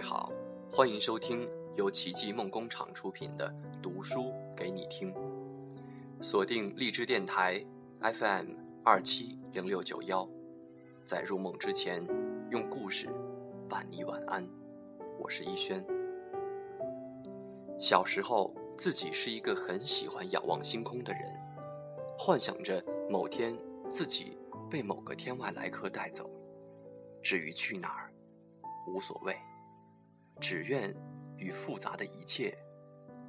位好，欢迎收听由奇迹梦工厂出品的《读书给你听》，锁定荔枝电台 FM 二七零六九幺，在入梦之前，用故事伴你晚安。我是一轩。小时候，自己是一个很喜欢仰望星空的人，幻想着某天自己被某个天外来客带走，至于去哪儿，无所谓。只愿与复杂的一切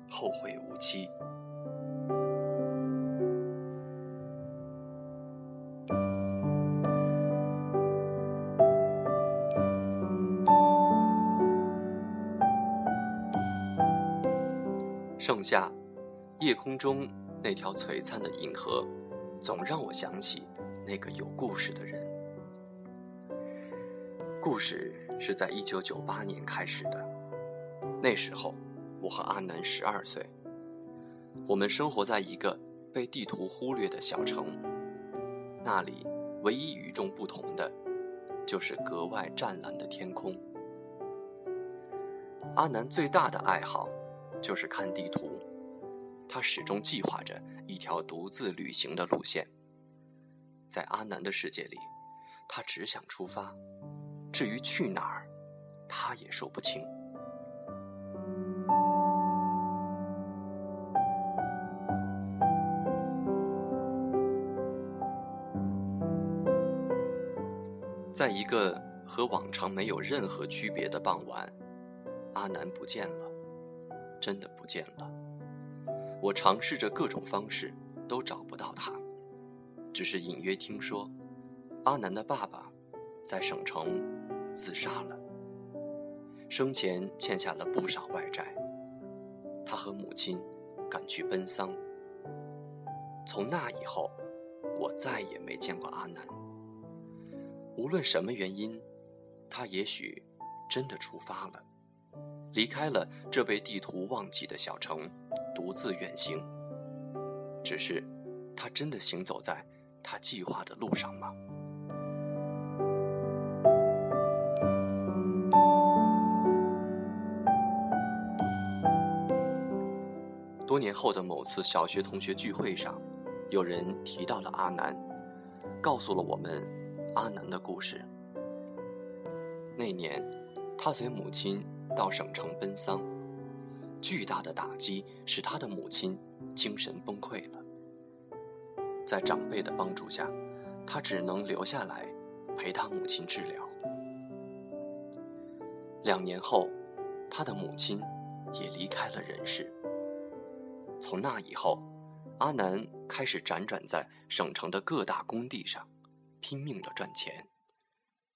后会无期。盛夏，夜空中那条璀璨的银河，总让我想起那个有故事的人。故事是在一九九八年开始的。那时候，我和阿南十二岁。我们生活在一个被地图忽略的小城，那里唯一与众不同的，就是格外湛蓝的天空。阿南最大的爱好，就是看地图，他始终计划着一条独自旅行的路线。在阿南的世界里，他只想出发。至于去哪儿，他也说不清。在一个和往常没有任何区别的傍晚，阿南不见了，真的不见了。我尝试着各种方式，都找不到他，只是隐约听说，阿南的爸爸在省城。自杀了，生前欠下了不少外债。他和母亲赶去奔丧。从那以后，我再也没见过阿南。无论什么原因，他也许真的出发了，离开了这被地图忘记的小城，独自远行。只是，他真的行走在他计划的路上吗？年后的某次小学同学聚会上，有人提到了阿南，告诉了我们阿南的故事。那年，他随母亲到省城奔丧，巨大的打击使他的母亲精神崩溃了。在长辈的帮助下，他只能留下来陪他母亲治疗。两年后，他的母亲也离开了人世。从那以后，阿南开始辗转在省城的各大工地上，拼命的赚钱。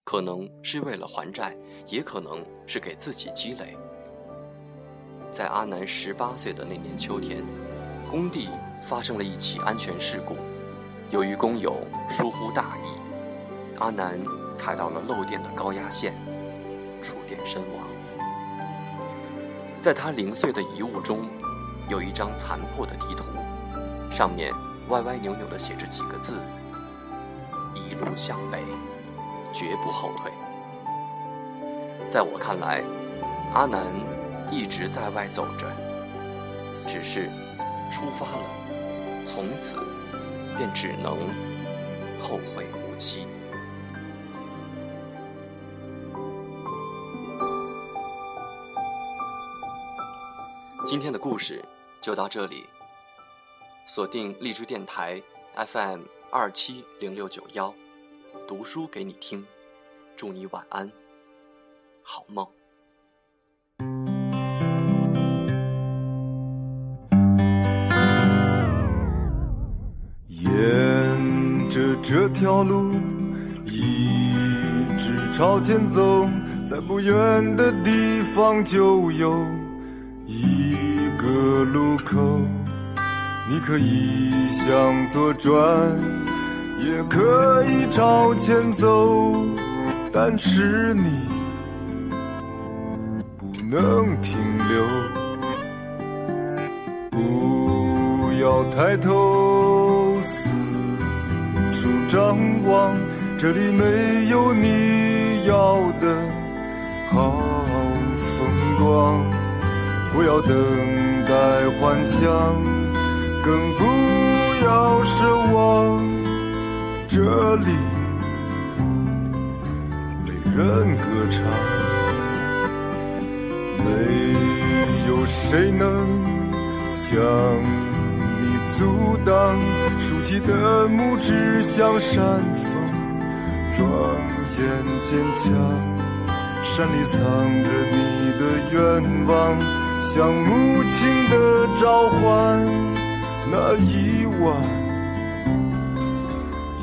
可能是为了还债，也可能是给自己积累。在阿南十八岁的那年秋天，工地发生了一起安全事故。由于工友疏忽大意，阿南踩到了漏电的高压线，触电身亡。在他零碎的遗物中。有一张残破的地图，上面歪歪扭扭地写着几个字：“一路向北，绝不后退。”在我看来，阿南一直在外走着，只是出发了，从此便只能后会无期。今天的故事。就到这里，锁定荔枝电台 FM 二七零六九幺，读书给你听，祝你晚安，好梦。沿着这条路一直朝前走，在不远的地方就有一。个路口，你可以向左转，也可以朝前走，但是你不能停留。不要抬头四处张望，这里没有你要的好风光。不要等待幻想，更不要奢望。这里没人歌唱，没有谁能将你。阻挡竖起的拇指像山峰，庄严坚强。山里藏着你的愿望，像母亲的召唤。那一晚，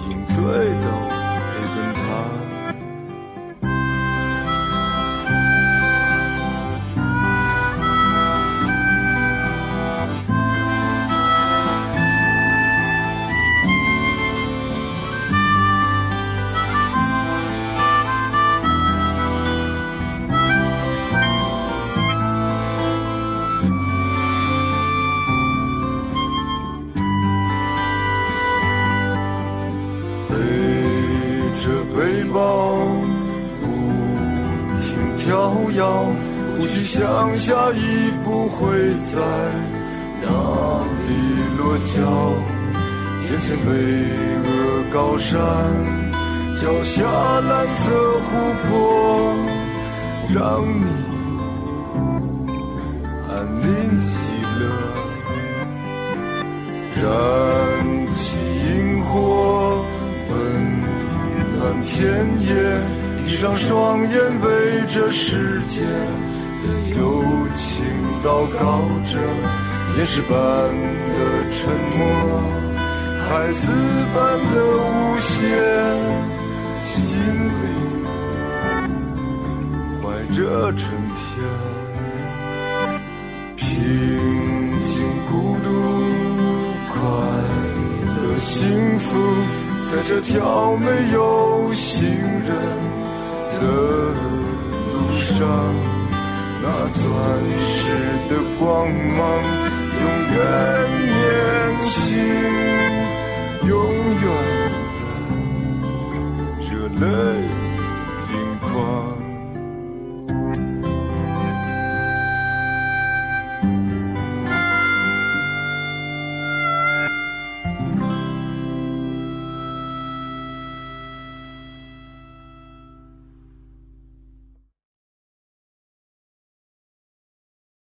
饮醉的抱。不停跳摇，不去想下一步会在哪里落脚，眼前巍峨高山，脚下蓝色湖泊，让你安宁喜乐，燃田野。闭上双眼，为这世界的友情祷告着，岩石般的沉默，孩子般的无邪，心里怀着纯在这条没有行人。的路上，那钻石的光芒，永远年轻，永远的热泪。